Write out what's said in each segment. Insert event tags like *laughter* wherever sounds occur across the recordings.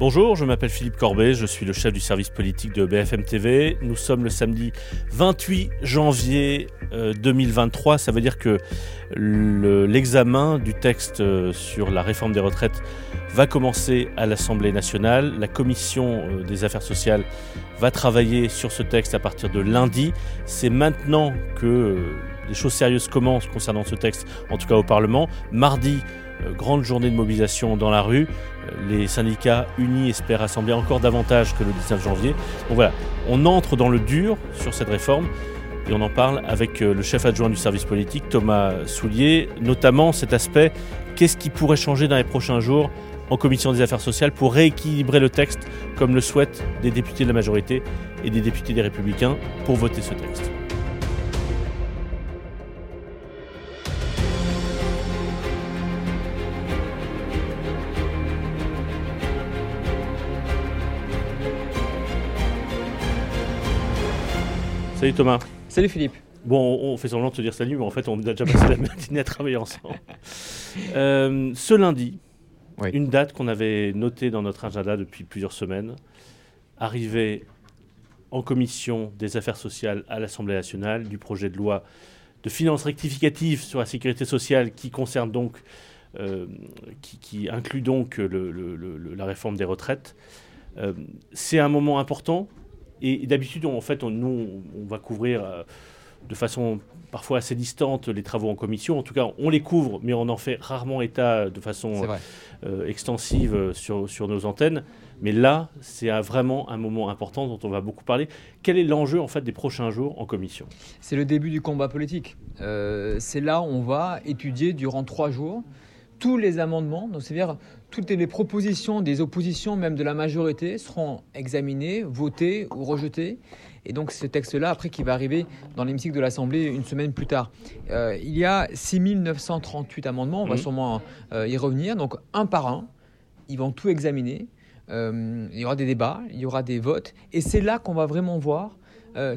Bonjour, je m'appelle Philippe Corbet, je suis le chef du service politique de BFM TV. Nous sommes le samedi 28 janvier 2023. Euh, Ça veut dire que l'examen du texte euh, sur la réforme des retraites va commencer à l'Assemblée nationale. La commission euh, des affaires sociales va travailler sur ce texte à partir de lundi. C'est maintenant que les choses sérieuses commencent concernant ce texte, en tout cas au Parlement. Mardi, grande journée de mobilisation dans la rue les syndicats unis espèrent rassembler encore davantage que le 19 janvier. Donc voilà, on entre dans le dur sur cette réforme et on en parle avec euh, le chef adjoint du service politique, Thomas Soulier, notamment cet aspect, qu'est-ce qui pourrait changer dans les prochains jours en commission des affaires sociales pour rééquilibrer le texte comme le souhaitent des députés de la majorité et des députés des républicains pour voter ce texte? Salut Thomas. Salut Philippe. Bon, on fait semblant de te dire salut, mais en fait, on a déjà passé la *laughs* matinée à travailler ensemble. Euh, ce lundi, une date qu'on avait notée dans notre agenda depuis plusieurs semaines, arrivée en commission des affaires sociales à l'Assemblée nationale du projet de loi de finances rectificatives sur la sécurité sociale qui concerne donc, euh, qui, inclut donc la réforme des retraites. Euh, c'est un moment important et, d'habitude, en fait, on, nous, on va couvrir euh, de façon parfois assez distante les travaux en commission. En tout cas, on les couvre, mais on en fait rarement état de façon euh, extensive euh, sur, sur, nos antennes. Mais là, c'est vraiment un moment important dont on va beaucoup parler. Quel est l'enjeu en fait des prochains jours en commission? C'est le début du combat politique. c'est là où on va étudier durant trois jours tous les amendements, donc c'est-à-dire toutes les propositions des oppositions, même de la majorité, seront examinées, votées ou rejetées. Et donc ce texte-là, après, qui va arriver dans l'hémicycle de l'Assemblée une semaine plus tard. Euh, il y a 6938 amendements, on va mmh. sûrement euh, y revenir, donc un par un, ils vont tout examiner. Euh, il y aura des débats, il y aura des votes, et c'est là qu'on va vraiment voir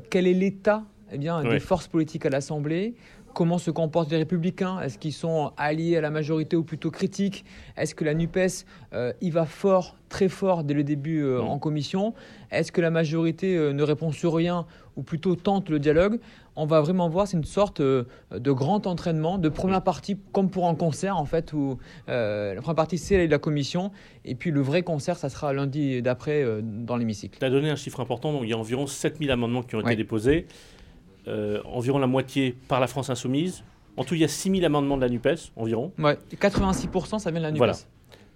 quel est l'état eh bien, des forces politiques à l'Assemblée, comment se comportent les républicains? Est-ce qu'ils sont alliés à la majorité ou plutôt critiques? Est-ce que la NUPES euh, y va fort, très fort dès le début euh, en commission? Est-ce que la majorité euh, ne répond sur rien ou plutôt tente le dialogue? On va vraiment voir, c'est une sorte de grand entraînement, de première partie, comme pour un concert en fait, où la première partie c'est la commission, et puis le vrai concert, ça sera lundi d'après dans l'hémicycle. Tu as donné un chiffre important, donc il y a environ 7000 amendements qui ont été déposés. Euh, environ la moitié par la France Insoumise. En tout, il y a 6000 amendements de la NUPES, environ. Ouais, 86% ça vient de la NUPES. Voilà.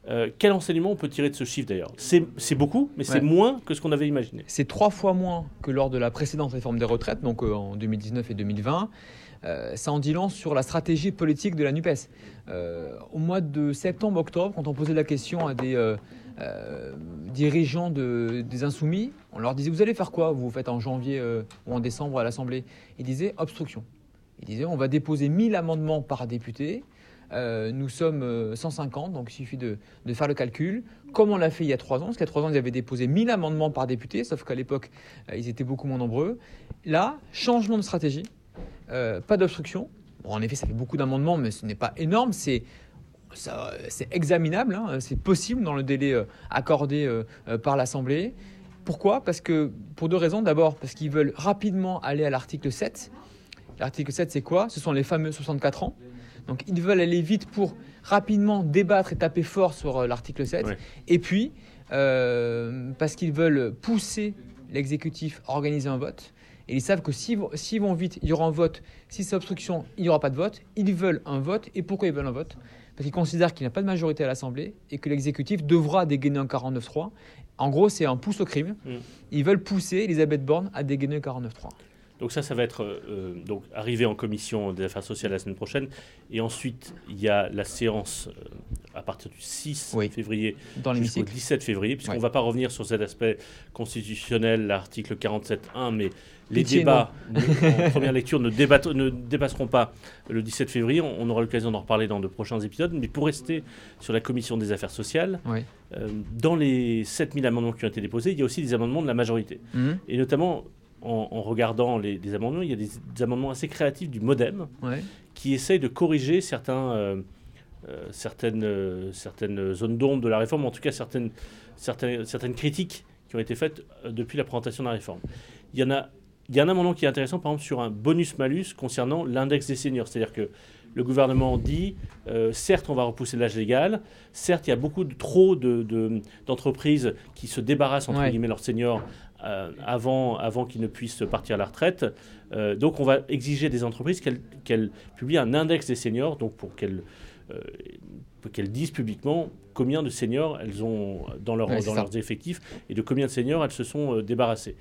Euh, quel enseignement on peut tirer de ce chiffre d'ailleurs? C'est beaucoup, mais c'est moins que ce qu'on avait imaginé. C'est trois fois moins que lors de la précédente réforme des retraites, donc euh, en 2019 et 2020. ça en dit long sur la stratégie politique de la NUPES. au mois de septembre-octobre, quand on posait la question à des euh, dirigeants de, des Insoumis, on leur disait Vous allez faire quoi Vous faites en janvier euh, ou en décembre à l'Assemblée? Ils disaient Obstruction. Ils disaient On va déposer 1000 amendements par député. Euh, nous sommes 150, donc il suffit de, faire le calcul. Comme on l'a fait il y a trois ans, parce qu'il y a trois ans, ils avaient déposé 1000 amendements par député, sauf qu'à l'époque, ils étaient beaucoup moins nombreux. Là, changement de stratégie, pas d'obstruction. Bon, en effet, ça fait beaucoup d'amendements, mais ce n'est pas énorme. C'est c'est examinable, hein, c'est possible dans le délai euh, accordé euh, euh, par l'Assemblée. Pourquoi? Parce que pour deux raisons. D'abord, parce qu'ils veulent rapidement aller à l'article 7. L'article 7, c'est quoi? Ce sont les fameux 64 ans. Donc ils veulent aller vite pour rapidement débattre et taper fort sur l'article 7. Et puis, parce qu'ils veulent pousser l'exécutif à organiser un vote. Et ils savent que s'ils vont vite, il y aura un vote. Si c'est obstruction, il n'y aura pas de vote. Ils veulent un vote. Et pourquoi ils veulent un vote? Parce qu'il considère qu'il n'a pas de majorité à l'Assemblée et que l'exécutif devra dégainer un 49-3. En gros, c'est un pouce au crime. Mm. Ils veulent pousser Elisabeth Borne à dégainer un 49-3. Donc ça, ça va être euh, donc arrivé en commission des affaires sociales la semaine prochaine. Et ensuite, il y a la séance euh, à partir du 6 Oui. février Dans jusqu'au l'hémicycle. 17 février, puisqu'on ne Ouais. va pas revenir sur cet aspect constitutionnel, l'article 47.1, mais les Pitié, débats en première lecture ne, ne dépasseront pas le 17 février. On, on aura l'occasion d'en reparler dans de prochains épisodes. Mais pour rester sur la commission des affaires sociales, Oui. euh, dans les 7000 amendements qui ont été déposés, il y a aussi des amendements de la majorité. Mhm. Et notamment, en, en regardant les, les amendements, il y a des, des amendements assez créatifs du MoDem Ouais. qui essayent de corriger certains, euh, euh, certaines, euh, certaines zones d'ombre de la réforme, en tout cas certaines, certaines, certaines critiques qui ont été faites depuis la présentation de la réforme. Il y en a, il y a un amendement qui est intéressant, par exemple, sur un bonus-malus concernant l'index des seniors. C'est-à-dire que le gouvernement dit, euh, certes, on va repousser l'âge légal, certes, il y a beaucoup de, trop de- de- d'entreprises qui se débarrassent, entre Ouais. guillemets, leurs seniors euh, avant, avant qu'ils ne puissent partir à la retraite. Euh, donc, on va exiger des entreprises qu'elles publient un index des seniors, donc pour qu'elles euh, qu'elles disent publiquement combien de seniors elles ont dans, leur, Ouais, c'est dans ça. leurs effectifs et de combien de seniors elles se sont débarrassées.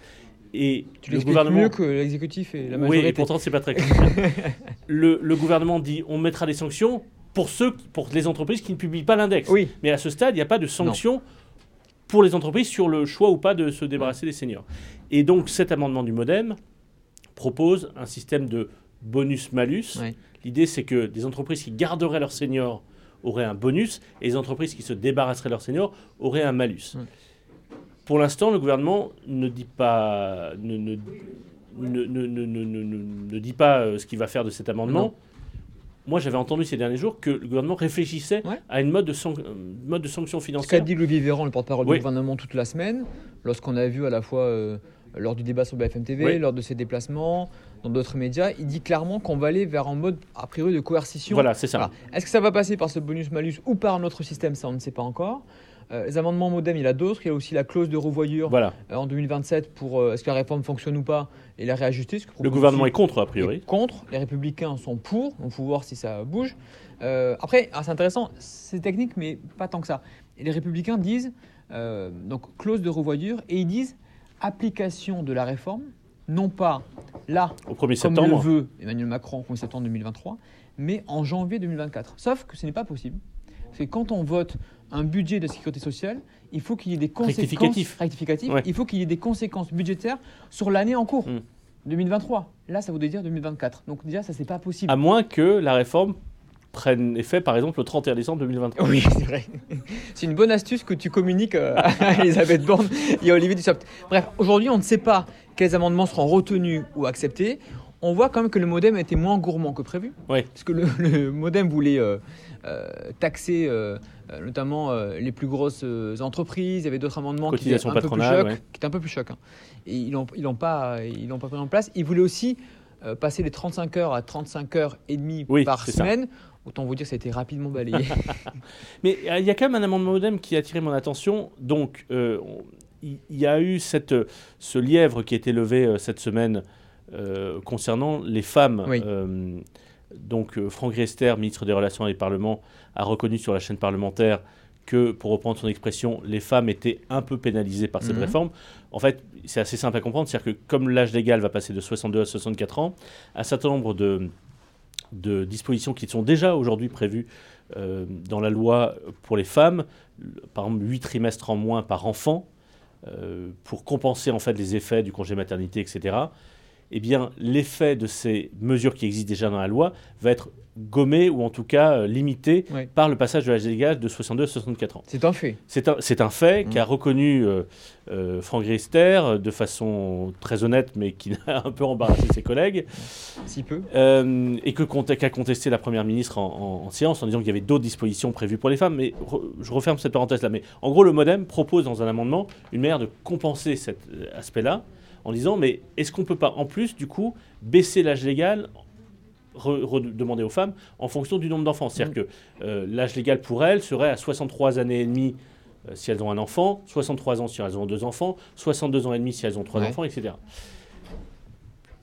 Et Tu le gouvernement mieux que l'exécutif et la oui, majorité. et pourtant, c'est pas très *laughs* clair. le, le gouvernement dit on mettra des sanctions pour, ceux, pour les entreprises qui ne publient pas l'index. Oui. Mais à ce stade, il n'y a pas de sanctions pour les entreprises sur le choix ou pas de se débarrasser des seniors. Et donc, cet amendement du Modem propose un système de bonus-malus. L'idée, c'est que des entreprises qui garderaient leurs seniors auraient un bonus et les entreprises qui se débarrasseraient de leurs seniors auraient un malus. Pour l'instant, le gouvernement ne dit pas, ne, ne, ne, ne- ne- ne- ne- ne- ne dit pas euh, ce qu'il va faire de cet amendement. Non. Moi, j'avais entendu ces derniers jours que le gouvernement réfléchissait Ouais. à une mode de, san- euh, mode de sanction Ce qu'a financière. dit Louis Véran, le porte-parole Oui. du gouvernement, toute la semaine, lorsqu'on a vu à la fois euh, lors du débat sur BFM TV, Oui. lors de ses déplacements, dans d'autres médias, il dit clairement qu'on va aller vers un mode a priori de coercition. Voilà, c'est ça. Voilà. Est-ce que ça va passer par ce bonus-malus ou par un autre système Ça, on ne sait pas encore. Euh, les amendements modem, il y en a d'autres. Il y a aussi la clause de revoyure Voilà. euh, en 2027 pour euh, est-ce que la réforme fonctionne ou pas et la réajuster. ce que Le gouvernement est contre, a priori. est contre, les républicains sont pour, on faut voir si ça bouge. Après, ah, c'est intéressant, c'est technique, mais pas tant que ça. Et les républicains disent, donc clause de revoyure, et ils disent application de la réforme, non pas là, Au 1er comme le veut Emmanuel Macron au 1er septembre 2023, mais en janvier 2024. Sauf que ce n'est pas possible. Que quand on vote un budget de sécurité sociale, il faut qu'il y ait des conséquences Rectificatif. rectificatifs, Ouais. il faut qu'il y ait des conséquences budgétaires sur l'année en cours. Mm. 2023. Là, ça voudrait dire 2024. Donc déjà, ça, c'est pas possible. À moins que la réforme prenne effet, par exemple, le 31 décembre 2023. Oui, c'est vrai. *laughs* C'est une bonne astuce que tu communiques euh, à *laughs* Elisabeth Borne et à Olivier Dussopt. Bref, aujourd'hui, on ne sait pas quels amendements seront retenus ou acceptés. On voit quand même que le modem était moins gourmand que prévu. Oui. Parce que le, *laughs* le modem voulait euh, euh, taxer euh, notamment les plus grosses entreprises. Il y avait d'autres amendements qui étaient, un peu plus chocs, ouais. qui étaient un peu plus chocs. hein. Et ils n'ont ils l'ont pas, ils pas pris en place. Ils voulaient aussi passer les 35 heures à 35 heures et demie Oui, par c'est ça. semaine. Autant vous dire que ça a été rapidement balayé. *laughs* Mais il y a quand même un amendement modem qui a attiré mon attention. Donc, on- il il y, a eu cette, ce lièvre qui a été levé cette semaine euh, concernant les femmes. Oui. Euh, donc, euh, Franck Riester, ministre des Relations avec le Parlement, a reconnu sur la chaîne parlementaire que, pour reprendre son expression, les femmes étaient un peu pénalisées par cette Mhm. réforme. En fait, c'est assez simple à comprendre, c'est-à-dire que comme l'âge légal va passer de 62 à 64 ans, un certain nombre de, de dispositions qui sont déjà aujourd'hui prévues euh, dans la loi pour les femmes, par exemple 8 trimestres en moins par enfant, euh, pour compenser en fait les effets du congé maternité, etc. Eh bien, l'effet de ces mesures qui existent déjà dans la loi va être gommé ou en tout cas euh, limité par le passage de l'âge légal de 62 à 64 ans. C'est un fait. C'est un, fait Mm. qu'a reconnu euh, euh, Franck Riester de façon très honnête, mais qui *laughs* a un peu embarrassé ses collègues, Si peu. et qu'a contesté la Première ministre en, en- en séance en disant qu'il y avait d'autres dispositions prévues pour les femmes. Mais re- je referme cette parenthèse-là. Mais en gros, le MoDem propose dans un amendement une manière de compenser cet aspect-là en disant mais est-ce qu'on peut pas en plus du coup baisser l'âge légal re- redemander aux femmes en fonction du nombre d'enfants? C'est-à-dire que euh, l'âge légal pour elles serait à 63 années et demie euh, si elles ont un enfant, 63 ans si elles ont deux enfants, 62 ans et demi si elles ont trois Ouais. enfants, etc.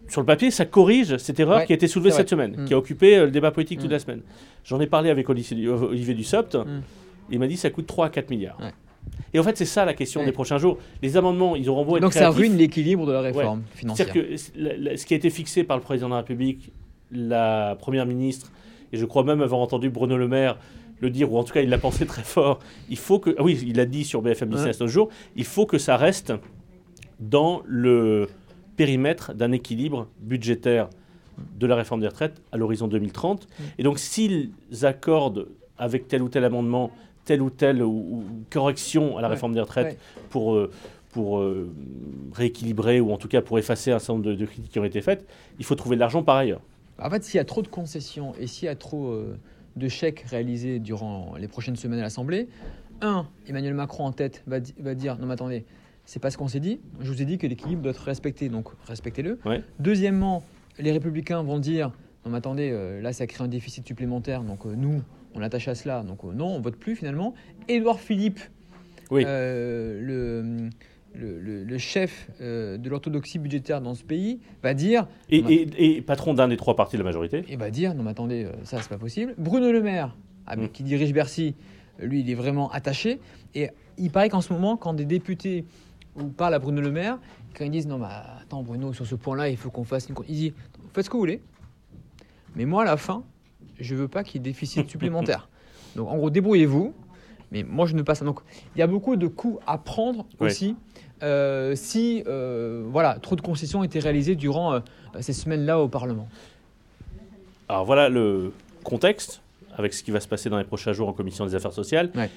Sur le papier, ça corrige cette erreur Ouais, qui a été soulevée cette semaine, Mm. qui a occupé euh, le débat politique toute Mm. la semaine. J'en ai parlé avec Olivier, Olivier Dussopt. Mm. Il m'a dit que ça coûte 3 à 4 milliards. Ouais. Et en fait, c'est ça la question Ouais. des prochains jours. Les amendements, ils auront beau être Donc ça ruine l'équilibre de la réforme financière. C'est-à-dire que la- la- ce qui a été fixé par le président de la République, la première ministre, et je crois même avoir entendu Bruno Le Maire le dire, ou en tout cas il l'a pensé très fort, il faut que. Ah oui, il l'a dit sur BFM Business l'autre jour, il faut que ça reste dans le périmètre d'un équilibre budgétaire de la réforme des retraites à l'horizon 2030. Et donc s'ils accordent avec tel ou tel amendement telle ou telle ou, ou correction à la réforme des retraites pour, euh, pour euh, rééquilibrer ou en tout cas pour effacer un certain nombre de, de critiques qui ont été faites, il faut trouver de l'argent par ailleurs. En fait, s'il y a trop de concessions et s'il y a trop euh, de chèques réalisés durant les prochaines semaines à l'Assemblée, un, Emmanuel Macron en tête va, di- va dire non mais attendez, c'est pas ce qu'on s'est dit. Je vous ai dit que l'équilibre doit être respecté, donc respectez-le. Ouais. Deuxièmement, les Républicains vont dire non mais attendez, euh, là ça crée un déficit supplémentaire, donc nous on attache à cela, donc euh, non on vote plus finalement. Édouard Philippe, Oui. euh, le, le, le- le chef euh, de l'orthodoxie budgétaire dans ce pays, va dire Et, et- et patron d'un des trois partis de la majorité. et va dire non mais attendez euh, ça c'est pas possible Bruno Le Maire ah, Mm. qui dirige Bercy lui il est vraiment attaché et il paraît qu'en ce moment quand des députés ou parlent à Bruno Le Maire quand ils disent non mais attends Bruno sur ce point là il faut qu'on fasse une il dit faites ce que vous voulez mais moi à la fin je veux pas qu'il y ait déficit supplémentaire *laughs* donc en gros débrouillez-vous mais moi je ne passe donc il y a beaucoup de coûts à prendre aussi euh, si euh, voilà trop de concessions étaient réalisées durant euh, ces semaines là au Parlement Alors voilà le contexte avec ce qui va se passer dans les prochains jours en commission des affaires sociales. Ouais.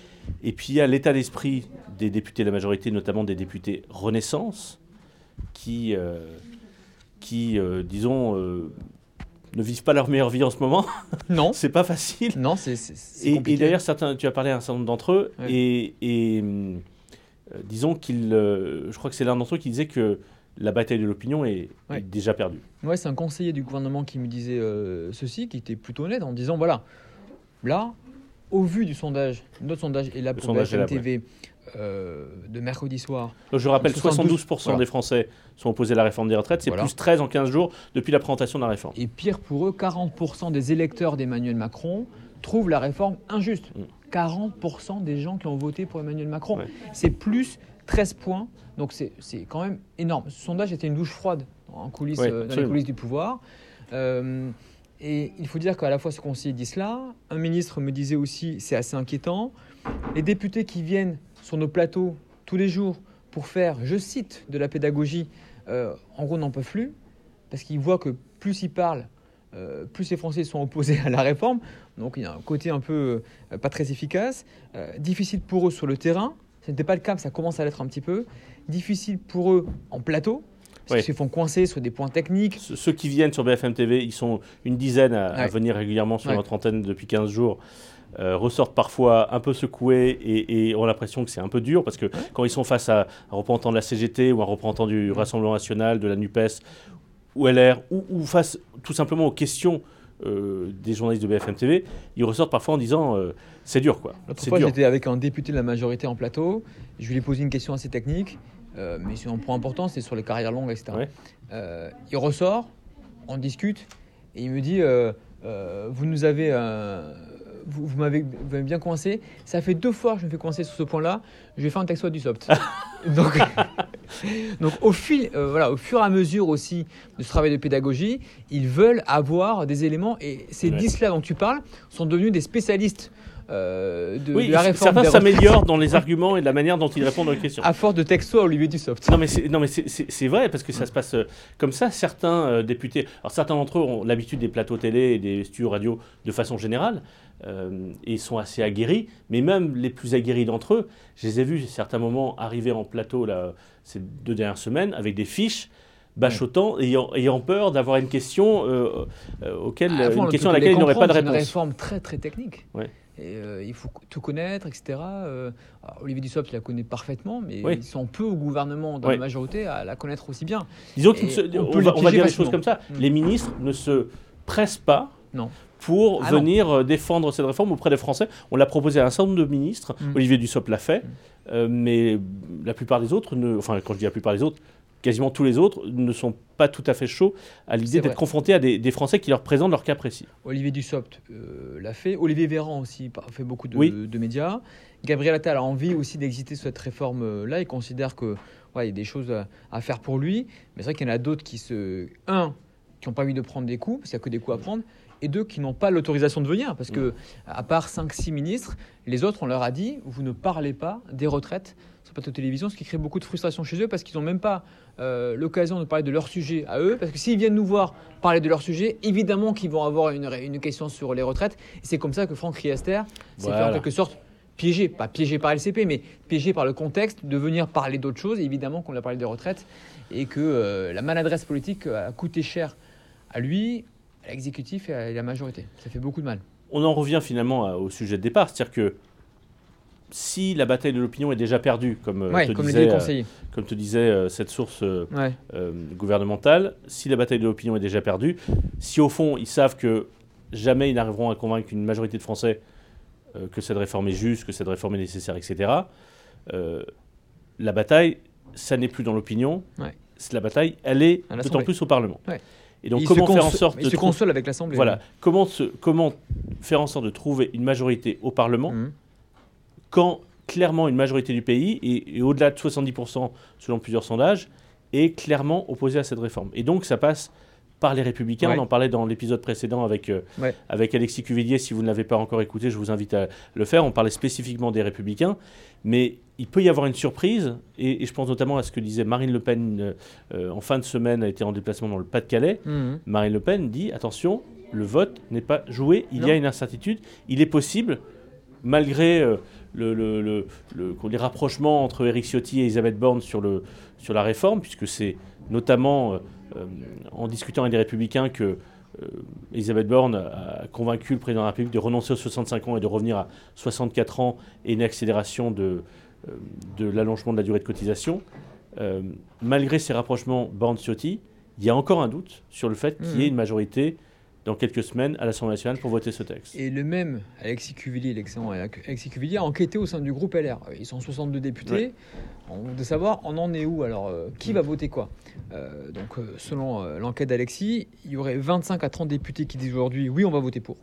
Et puis il y a l'état d'esprit des députés de la majorité, notamment des députés Renaissance, qui, qui disons, ne vivent pas leur meilleure vie en ce moment. *laughs* non C'est pas facile. Non, c'est Et, et d'ailleurs, certains, tu as parlé à un certain nombre d'entre eux, Ouais. et, et, euh, disons qu'ils, euh, je crois que c'est l'un d'entre eux qui disait que la bataille de l'opinion est, Ouais. est déjà perdue. Ouais, c'est un conseiller du gouvernement qui me disait euh, ceci, qui était plutôt honnête en disant voilà, là, au vu du sondage, notre sondage est là Le pour BFM TV euh, de mercredi soir. Donc, je rappelle, 72, 72% voilà. des Français sont opposés à la réforme des retraites, c'est Voilà. plus 13 en 15 jours depuis la présentation de la réforme. Et pire pour eux, 40% des électeurs d'Emmanuel Macron trouvent la réforme injuste. Mm. 40% des gens qui ont voté pour Emmanuel Macron. Ouais. C'est plus 13 points. Donc c'est quand même énorme. Ce sondage était une douche froide en coulisses, Ouais, euh, dans les coulisses du pouvoir. Euh, et il faut dire qu'à la fois ce conseiller dit cela, un ministre me disait aussi, c'est assez inquiétant, les députés qui viennent sur nos plateaux tous les jours pour faire, je cite, de la pédagogie, euh, en gros n'en peuvent plus, parce qu'ils voient que plus ils parlent, euh, plus les Français sont opposés *laughs* à la réforme. Donc il y a un côté un peu euh, pas très efficace. Euh, difficile pour eux sur le terrain. Ce n'était pas le cas, mais ça commence à l'être un petit peu. Difficile pour eux en plateau. Parce Ouais. qu'ils se font coincer sur des points techniques. Ce- Ceux qui viennent sur BFM TV, ils sont une dizaine à, venir régulièrement sur Ouais. notre antenne depuis 15 jours. Euh, ressortent parfois un peu secoués et, et ont l'impression que c'est un peu dur parce que quand ils sont face à un représentant de la CGT ou un représentant du Rassemblement national, de la NUPES ou LR, ou, ou face tout simplement aux questions euh, des journalistes de BFM TV, ils ressortent parfois en disant euh, c'est dur quoi. L'autre fois, j'étais avec un député de la majorité en plateau. Je lui ai posé une question assez technique, euh, mais c'est un point important, c'est sur les carrières longues, etc. Ouais. Il ressort, on discute, et il me dit Vous nous avez. Vous, vous m'avez bien coincé. Ça fait deux fois que je me fais coincer sur ce point-là. Je vais faire un à du soft. *laughs* donc, *laughs* donc au, fil, euh, voilà, au fur et à mesure aussi de ce travail de pédagogie, ils veulent avoir des éléments. Et ces Ouais. 10-là dont tu parles sont devenus des spécialistes euh, de, Oui, de la réforme certains s'améliorent dans les arguments et de la manière dont ils répondent aux questions. à force de texto à Olivier Dussopt. Non mais c'est non mais c'est- c'est c'est vrai parce que ça se passe euh, comme ça. Certains euh, députés, alors certains d'entre eux ont l'habitude des plateaux télé et des studios radio de façon générale euh, et sont assez aguerris. Mais même les plus aguerris d'entre eux, je les ai vus à certains moments arriver en plateau là ces deux dernières semaines avec des fiches bachotant, ayant, ayant peur d'avoir une question euh, euh, auquel, fois, une on question à laquelle les ils n'auraient pas de comprendre, C'est une réponse. réforme très très technique. Ouais. Et euh, il faut tout connaître, etc. Alors, Olivier Dussopt, il la connaît parfaitement, mais Oui. ils sont peu au gouvernement, dans la majorité, à la connaître aussi bien. Disons qu'on on va, on va dire les choses comme ça. Mm. Les ministres ne se pressent pas Non. pour Ah venir défendre cette réforme auprès des Français. On l'a proposé à un certain nombre de ministres. Mm. Olivier Dussopt l'a fait, euh, mais la plupart des autres, ne, enfin quand je dis la plupart des autres, quasiment tous les autres ne sont pas tout à fait chauds à l'idée d'être confrontés à des, des Français qui leur présentent leur cas précis. Olivier Dussopt euh, l'a fait. Olivier Véran aussi fait beaucoup de, Oui. de médias. Gabriel Attal a envie aussi d'exister sur cette réforme-là. Il considère que ouais, il y a des choses à, à faire pour lui. Mais c'est vrai qu'il y en a d'autres qui se. Un, qui n'ont pas envie de prendre des coups, parce qu'il n'y a que des coups à prendre. Et deux, qui n'ont pas l'autorisation de venir. Parce que, à part 5-6 ministres, les autres, on leur a dit vous ne parlez pas des retraites sur plateau de télévision, ce qui crée beaucoup de frustration chez eux parce qu'ils n'ont même pas euh, l'occasion de parler de leur sujet à eux. Parce que s'ils viennent nous voir parler de leur sujet, évidemment qu'ils vont avoir une, question sur les retraites. Et c'est comme ça que Franck Riester s'est fait en quelque sorte piégé, pas piégé par LCP, mais piégé par le contexte de venir parler d'autres choses. Et évidemment qu'on a parlé des retraites et que euh, la maladresse politique a coûté cher à lui, à l'exécutif et à la majorité. Ça fait beaucoup de mal. On en revient finalement à- au sujet de départ, c'est-à-dire que si la bataille de l'opinion est déjà perdue, comme, euh, ouais, te, comme le dit disait, le euh, comme te disait euh, cette source euh, Ouais. gouvernementale, si la bataille de l'opinion est déjà perdue, si au fond ils savent que jamais ils n'arriveront à convaincre une majorité de Français que cette réforme est juste, que cette réforme est nécessaire, etc., la bataille, ça n'est plus dans l'opinion, Ouais. c'est la bataille, elle est d'autant plus au Parlement. Et donc comment faire en sorte il de se console avec l'Assemblée. voilà, comment, se- comment faire en sorte de trouver une majorité au Parlement Mhm. Quand clairement une majorité du pays, et, et au-delà de 70% selon plusieurs sondages, est clairement opposée à cette réforme. Et donc ça passe par les républicains. Ouais. On en parlait dans l'épisode précédent avec, euh, Ouais. avec Alexis Cuvillier. Si vous ne l'avez pas encore écouté, je vous invite à le faire. On parlait spécifiquement des républicains. Mais il peut y avoir une surprise, et, et je pense notamment à ce que disait Marine Le Pen euh, euh, en fin de semaine, a été en déplacement dans le Pas-de-Calais. Mhm. Marine Le Pen dit attention, le vote n'est pas joué, il y a une incertitude. Il est possible, malgré euh, le, le- le- le- les rapprochements entre Éric Ciotti et Elisabeth Borne sur, la réforme, puisque c'est notamment euh, euh, en discutant avec des républicains que Elisabeth Borne a convaincu le président de la République de renoncer aux 65 ans et de revenir à 64 ans et une accélération de, de l'allongement de la durée de cotisation. Euh, malgré ces rapprochements Borne-Ciotti, il y a encore un doute sur le fait qu'il y ait Mhm. une majorité dans quelques semaines à l'Assemblée nationale pour voter ce texte. Et le même Alexis Cuvillier, l'excellent Alexis Cuvillier, a enquêté au sein du groupe LR. Ils sont 62 députés. On- De savoir, on en est où Alors, euh, qui va voter quoi Euh, Donc, euh, selon euh, l'enquête d'Alexis, il y aurait 25 à 30 députés qui disent aujourd'hui oui, on va voter pour.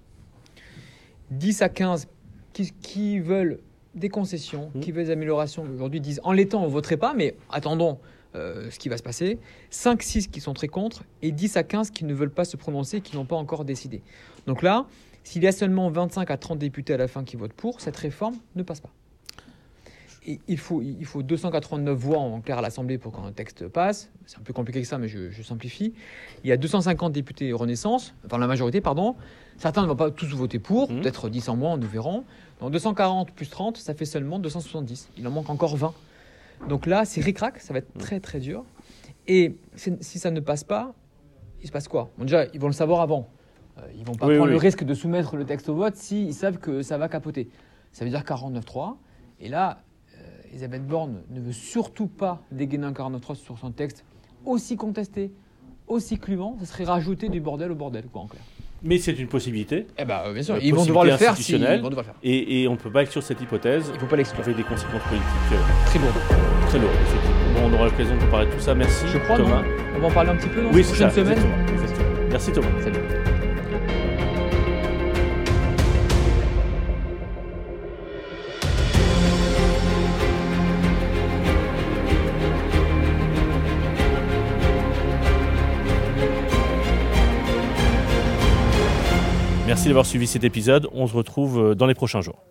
10 à 15 qui, qui veulent des concessions, Mhm. qui veulent des améliorations, aujourd'hui disent en l'étant, on ne voterait pas, mais attendons euh, ce qui va se passer. 5-6 qui sont très contre et 10 à 15 qui ne veulent pas se prononcer, qui n'ont pas encore décidé. Donc là, s'il y a seulement 25 à 30 députés à la fin qui votent pour, cette réforme ne passe pas. Et il, faut, il faut 289 voix en clair à l'Assemblée pour qu'un texte passe. C'est un peu compliqué que ça, mais je, je simplifie. Il y a 250 députés Renaissance, enfin la majorité, pardon. Certains ne vont pas tous voter pour, Mhm. peut-être 10 en moins, nous verrons. Donc 240 plus 30, ça fait seulement 270. Il en manque encore 20. Donc là, c'est ric-rac, ça va être très très dur. Et si ça ne passe pas, il se passe quoi? Bon, Déjà, ils vont le savoir avant. Euh, ils vont pas Oui, prendre oui. le risque de soumettre le texte au vote s'ils savent que ça va capoter. Ça veut dire 49-3. Et là, euh, Elisabeth Borne ne veut surtout pas dégainer un 49-3 sur son texte aussi contesté, aussi clivant. Ça serait rajouter du bordel au bordel, quoi, en clair. Mais c'est une possibilité, Eh ben, bien sûr, Euh, ils vont devoir le faire. s'ils- institutionnelle. Ils vont devoir le faire. et, et on ne peut pas être sur cette hypothèse Il ne faut pas l'exclure. avec des conséquences politiques euh, Très lourd. très lourdes. Bon, on aura l'occasion de parler de tout ça. Merci Je crois, Thomas. On va en parler un petit peu dans Oui, semaines. exactement, exactement. Merci Thomas. Salut. D'avoir suivi cet épisode. On se retrouve euh, dans les prochains jours.